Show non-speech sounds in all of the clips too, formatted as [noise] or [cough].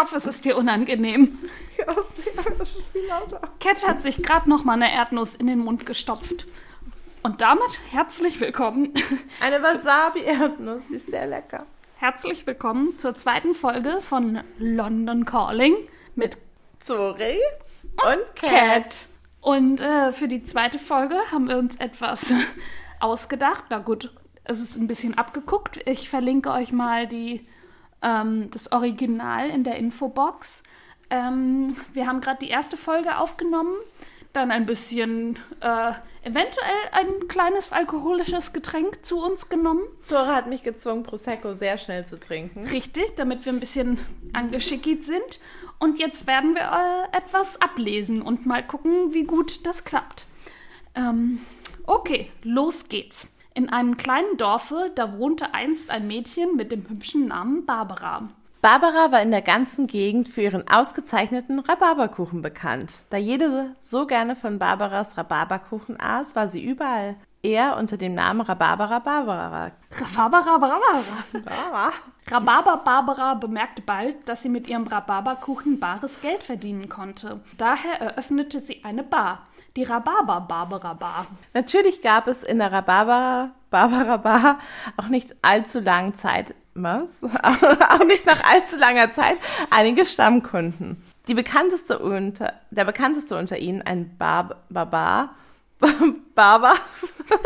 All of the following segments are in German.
hoffe, es ist dir unangenehm. Ja, sehr, das ist viel lauter. Cat hat sich gerade noch mal eine Erdnuss in den Mund gestopft. Und damit herzlich willkommen. Eine Wasabi-Erdnuss, die ist sehr lecker. Herzlich willkommen zur zweiten Folge von London Calling mit Zori und Cat. Und äh, für die zweite Folge haben wir uns etwas [laughs] ausgedacht. Na gut, es ist ein bisschen abgeguckt. Ich verlinke euch mal die, ähm, das Original in der Infobox. Ähm, wir haben gerade die erste Folge aufgenommen, dann ein bisschen, äh, eventuell ein kleines alkoholisches Getränk zu uns genommen. Zora hat mich gezwungen, Prosecco sehr schnell zu trinken. Richtig, damit wir ein bisschen angeschickigt sind. Und jetzt werden wir äh, etwas ablesen und mal gucken, wie gut das klappt. Ähm, okay, los geht's. In einem kleinen Dorfe, da wohnte einst ein Mädchen mit dem hübschen Namen Barbara. Barbara war in der ganzen Gegend für ihren ausgezeichneten Rhabarberkuchen bekannt. Da jede so gerne von Barbaras Rhabarberkuchen aß, war sie überall eher unter dem Namen Rhabarbera Barbara. Rhabarbera Barbara. Rhabarber Barbara bemerkte bald, dass sie mit ihrem Rhabarberkuchen bares Geld verdienen konnte. Daher eröffnete sie eine Bar, die Rhabarber Barbara Bar. Natürlich gab es in der Rhabarber Barbara Bar auch nicht allzu lange Zeit, was? [laughs] auch nicht nach allzu langer Zeit einige Stammkunden. Die bekannteste unter, der bekannteste unter ihnen, ein Bar Barbar, [laughs] Barber. Das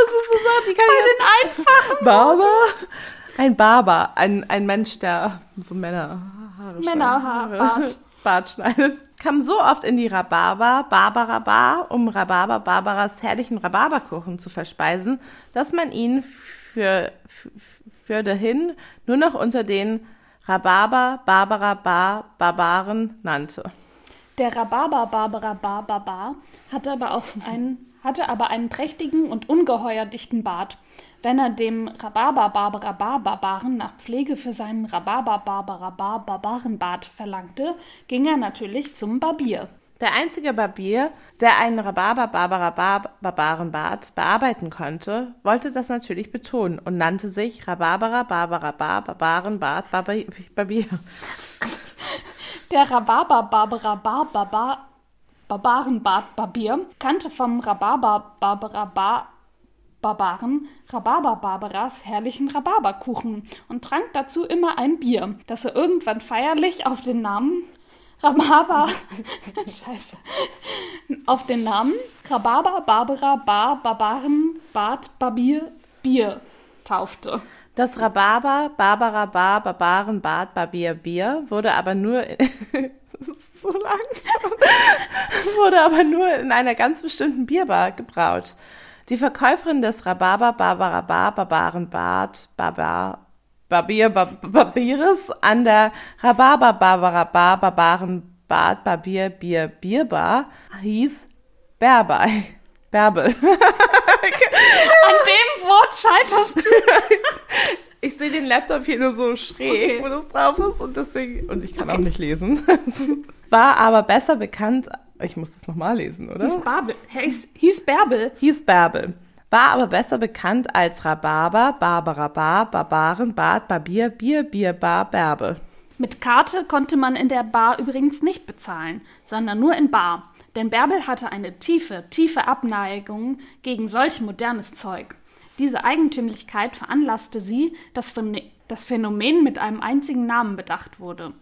ist so Sachen, die kann Bei ich den einfachen Barber? Ein Barber, ein, ein Mensch, der so Männerhaare schneidet. Männerhaarbart. [laughs] Bart schneidet. Kam so oft in die Rhabarber Barbara Bar, um Rhabarber Barbaras herrlichen Rhabarberkuchen zu verspeisen, dass man ihn für, für dahin nur noch unter den Rhabarber Barbara Bar Barbaren nannte. Der Rhabarber Barbara Bar Barbar hatte aber auch einen, hatte aber einen prächtigen und ungeheuer dichten Bart. Wenn er dem Rhabarber Barbara Bar Barbaren nach Pflege für seinen Rhabarber Barbara Bar Barbarenbart verlangte, ging er natürlich zum Barbier. Der einzige Barbier, der einen Rhabarber Barbara Bar Barbarenbart bearbeiten konnte, wollte das natürlich betonen und nannte sich Rhabarbera Barbara Bar Barbarenbart Barbi- Barbier. Der Rhabarber Barbara Bar Barbar Barbarenbart Barbier kannte vom Rhabarber Barbara Bar Barbaren Rhabarber Barbaras herrlichen Rhabarberkuchen und trank dazu immer ein Bier, das er irgendwann feierlich auf den Namen Rhabarber [laughs] Scheiße auf den Namen Rhabarber Barbara Bar Barbaren Bart Barbier Bier taufte. Das Rhabarber Barbara Bar Barbarenbart Barbier Bier wurde aber nur [laughs] so lang. wurde aber nur in einer ganz bestimmten Bierbar gebraut. Die Verkäuferin des Rhabarber Barbara Bar Barbarenbart Barbar Barbier Bar- Barbieres an der Rhabarber Barbara Bar Barbarenbart Barbier Bier Bierbar hieß Berbei. Bärbel. [laughs] An dem Wort scheiterst du. [laughs] Ich sehe den Laptop hier nur so schräg, Okay. wo das drauf ist und deswegen, und ich kann auch nicht lesen. [laughs] War aber besser bekannt, ich muss das nochmal lesen, oder? Hieß Babel. Hieß, hieß Bärbel. Hieß Bärbel. War aber besser bekannt als Rhabarber, Barbara Bar, Barbaren, Bart, Barbier, Bier, Bier, Bar, Bärbel. Mit Karte konnte man in der Bar übrigens nicht bezahlen, sondern nur in Bar. Denn Bärbel hatte eine tiefe, tiefe Abneigung gegen solch modernes Zeug. Diese Eigentümlichkeit veranlasste sie, dass das Phänomen mit einem einzigen Namen bedacht wurde.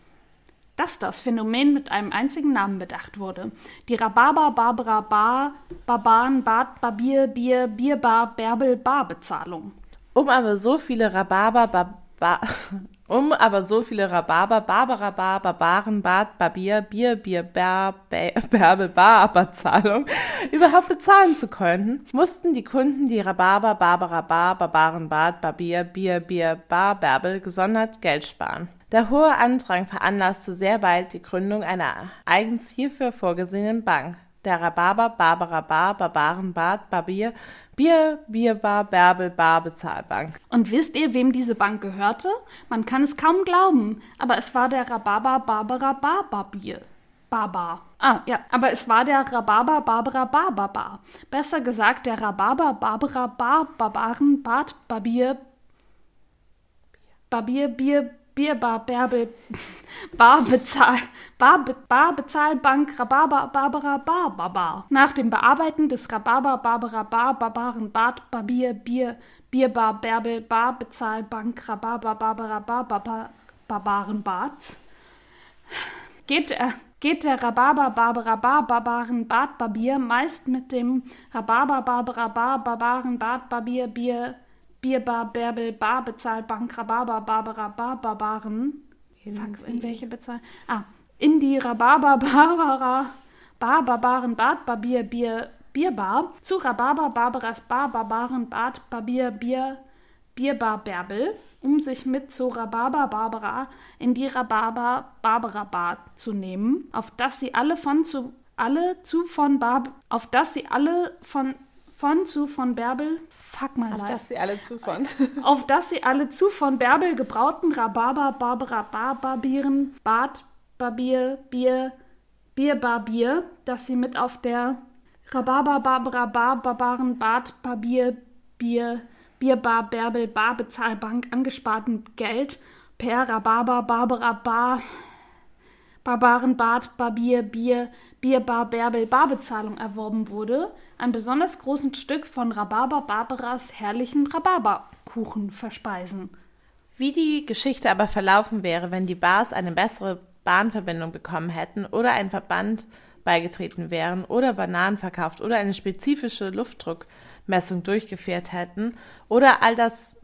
Dass das Phänomen mit einem einzigen Namen bedacht wurde. Die Rhabarber, Barbara, Bar, Barbaren, Bart, Barbier, Bier, Bierbar, Bärbel, Bar-Bezahlung. Um aber so viele Rhabarber, Bar, Bar, [laughs] um aber so viele Rhabarber, Barbara Bar, Barbaren, Bart, Barbier, Bier, Bier, Bär, Bä- [laughs] Bärbel, Bar, Bezahlung [laughs] überhaupt bezahlen zu können, mussten die Kunden die Rhabarber, Barbara Bar, Barbaren, Bart, Barbier, Bier, Bier, Bar, Bärbel gesondert Geld sparen. Der hohe Andrang veranlasste sehr bald die Gründung einer eigens hierfür vorgesehenen Bank, der Rhabarber, Barbara Bar, Barbaren, Bart, Barbier, Bier, Bierbar, Bärbel, Bar, Bezahlbank. Und wisst ihr, wem diese Bank gehörte? Man kann es kaum glauben, aber es war der Rhabarber Barbara Barbarbier. Barbar. Ah, ja, aber es war der Rhabarber Barbara Barbarbar. Besser gesagt, der Rhabarber Barbara Bar Barbaren Bart Barbier Barbier Bier Bierbar, Bärbel, Bar, Bezahl, Bar, Be, Bar, Bezahlbank, Rhabarber, Barbara, Bar, Barbar. Nach dem Bearbeiten des Rhabarber, Barbara, Bar, Barbaren, Bad, Barbier, Bier, Bierbar, Bärbel, Bar, Bezahlbank, Rhabarber, Barbara, Bar, Barbar, Barbaren, Barts. Geht er geht der Rhabarber Barbara Bar Barbaren Bad Barbier meist mit dem Rhabarber Barbara Bar Barbaren Bad Barbier Bier Bierbar Bärbel Bar Bezahlbank Rhabarber Barbara Bar Barbaren. Fuck, in welche Bezahl? Ah, in die Rhabarber Barbara Bar Barbaren Bad Barbier Bier Bierbar zu Rhabarber Barbaras Bar Barbaren Bad Barbier Bier Bierbar Bärbel um sich mit zur Rhabarber Barbara in die Rhabarber Barbara Bad zu nehmen, auf dass sie alle von zu alle zu von Barb auf dass sie alle von von zu von Bärbel fuck mal Auf life. dass sie alle zu von. [laughs] auf dass sie alle zu von Bärbel gebrauten Rhabarber Barbara Barbarbieren Bad Barbier Bier Bierbarbier, dass sie mit auf der Rhabarber Barbara Bar Barbaren Bad Barbier Bier Bierbar Bärbel Bar Bezahlbank angesparten Geld per Rhabarber Barbara Bar Barbarenbad Barbier Bier Bierbar Bärbel Barbezahlung erworben wurde, ein besonders großes Stück von Rhabarber Barbaras herrlichen Rhabarberkuchen verspeisen. Wie die Geschichte aber verlaufen wäre, wenn die Bars eine bessere Bahnverbindung bekommen hätten oder ein Verband beigetreten wären oder Bananen verkauft oder eine spezifische Luftdruckmessung durchgeführt hätten oder all das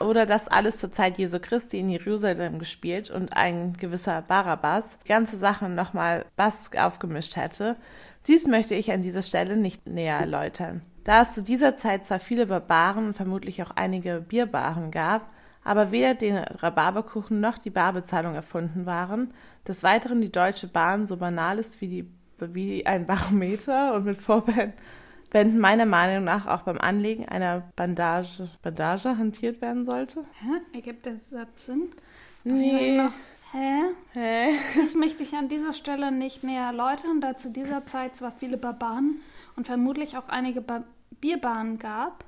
oder das alles zur Zeit Jesu Christi in Jerusalem gespielt und ein gewisser Barabbas die ganze Sache nochmal Bass aufgemischt hätte. Dies möchte ich an dieser Stelle nicht näher erläutern. Da es zu dieser Zeit zwar viele Barbaren und vermutlich auch einige Bierbaren gab, aber weder den Rhabarberkuchen noch die Barbezahlung erfunden waren, des Weiteren die Deutsche Bahn so banal ist wie, die, wie ein Barometer und mit Vorbänden meiner Meinung nach auch beim Anlegen einer Bandage, Bandage hantiert werden sollte. Hä? Ergibt der Satz Sinn? Nee. Hä? Hä? Das möchte ich an dieser Stelle nicht näher erläutern, da zu dieser Zeit zwar viele Barbaren und vermutlich auch einige ba Bierbaren gab,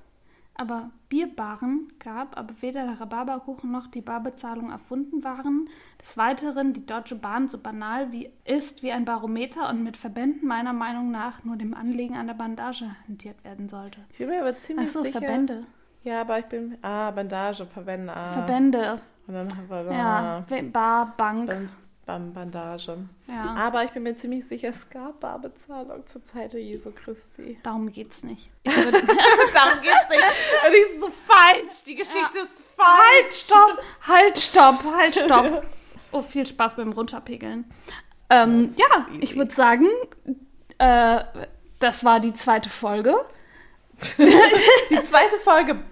aber Bierbaren gab, aber weder der Rhabarberkuchen noch die Barbezahlung erfunden waren. Des Weiteren die Deutsche Bahn so banal wie ist wie ein Barometer und mit Verbänden meiner Meinung nach nur dem Anlegen einer Bandage hantiert werden sollte. Ich bin mir aber ziemlich Achso, sicher. Verbände. Ja, aber ich bin. Ah, Bandage, Verbände. Ah. Verbände. Und dann haben wir Ja, We- Bar, Bank. Ban Ban Bandage. Ja, Aber ich bin mir ziemlich sicher, es gab Barbezahlung zur Zeit der Jesu Christi. darum geht's nicht. [laughs] Darum geht's nicht. Die ist so falsch. Die Geschichte ist falsch. Halt, stopp, halt, stopp, halt, stopp. Oh, viel Spaß beim Runterpegeln. Ähm, ja, easy. ich würde sagen, äh, das war die zweite Folge. [laughs] Die zweite Folge.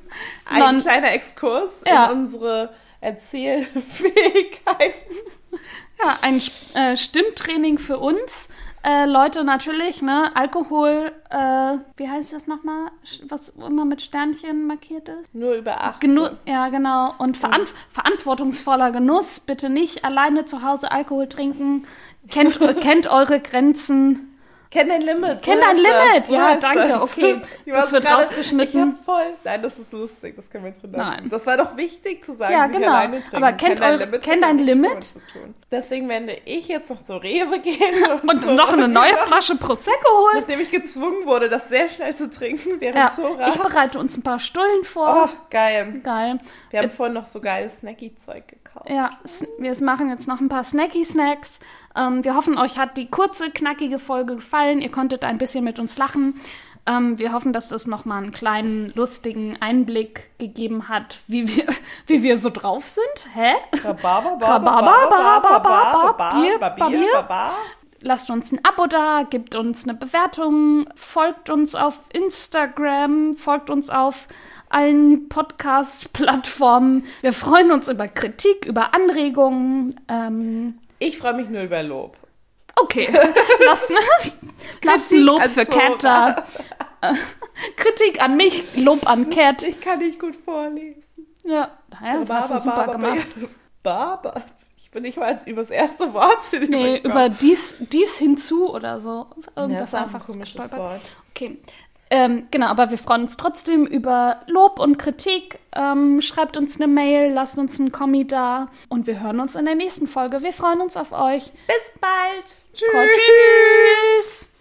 Ein Non- kleiner Exkurs Ja. in unsere Erzählfähigkeiten. [laughs] Ja, ein äh, Stimmtraining für uns. Äh, Leute, natürlich, ne, Alkohol, äh, wie heißt das nochmal? Was immer mit Sternchen markiert ist? Nur über 18. Genu ja, genau. Und veran verantwortungsvoller Genuss. Bitte nicht alleine zu Hause Alkohol trinken. Kennt, [laughs] kennt eure Grenzen. Kenn dein Limit. Kenn dein Limit. so Ja, danke, das. okay. [laughs] Ich Das wird gerade- rausgeschnitten. Voll. Nein, das ist lustig. Das können wir drin lassen. Nein. Das war doch wichtig zu sagen. Ja, genau. Alleine trinken. Aber kennt dein eure- Limit kennt hat dein Limit? Deswegen werde ich jetzt noch zur Rewe gehen [laughs] und, Und so, noch eine neue [laughs] Flasche Prosecco holen. Nachdem ich gezwungen wurde, das sehr schnell zu trinken, während Ja, Zora. ich bereite uns ein paar Stullen vor. Oh, geil. Geil. Wir haben vorhin noch so geiles Snacky-Zeug gekauft. Ja, wir machen jetzt noch ein paar Snacky-Snacks. Ähm, wir hoffen, euch hat die kurze, knackige Folge gefallen. Ihr konntet ein bisschen mit uns lachen. Ähm, wir hoffen, dass das nochmal einen kleinen, lustigen Einblick gegeben hat, wie wir, [laughs] wie wir so drauf sind. Hä? Lasst uns ein Abo da, gebt uns eine Bewertung, folgt uns auf Instagram, folgt uns auf allen Podcast-Plattformen. Wir freuen uns über Kritik, über Anregungen. Ähm, Ich freue mich nur über Lob. okay, [laughs] lasst, lasst ein Lob für. Cat da. [laughs] Kritik an mich, Lob an Cat. Ich kann nicht gut vorlesen. Ja, naja, hast du super gemacht. Barber. Ich bin nicht mal als übers erste Wort. Nee, über dies, dies hinzu oder so. Ja, Irgendwas das ist auch ein einfach komisches. Wort. Okay. Ähm, genau, aber wir freuen uns trotzdem über Lob und Kritik. Ähm, schreibt uns eine Mail, lasst uns einen Kommi da und wir hören uns in der nächsten Folge. Wir freuen uns auf euch. Bis bald. Tschüss.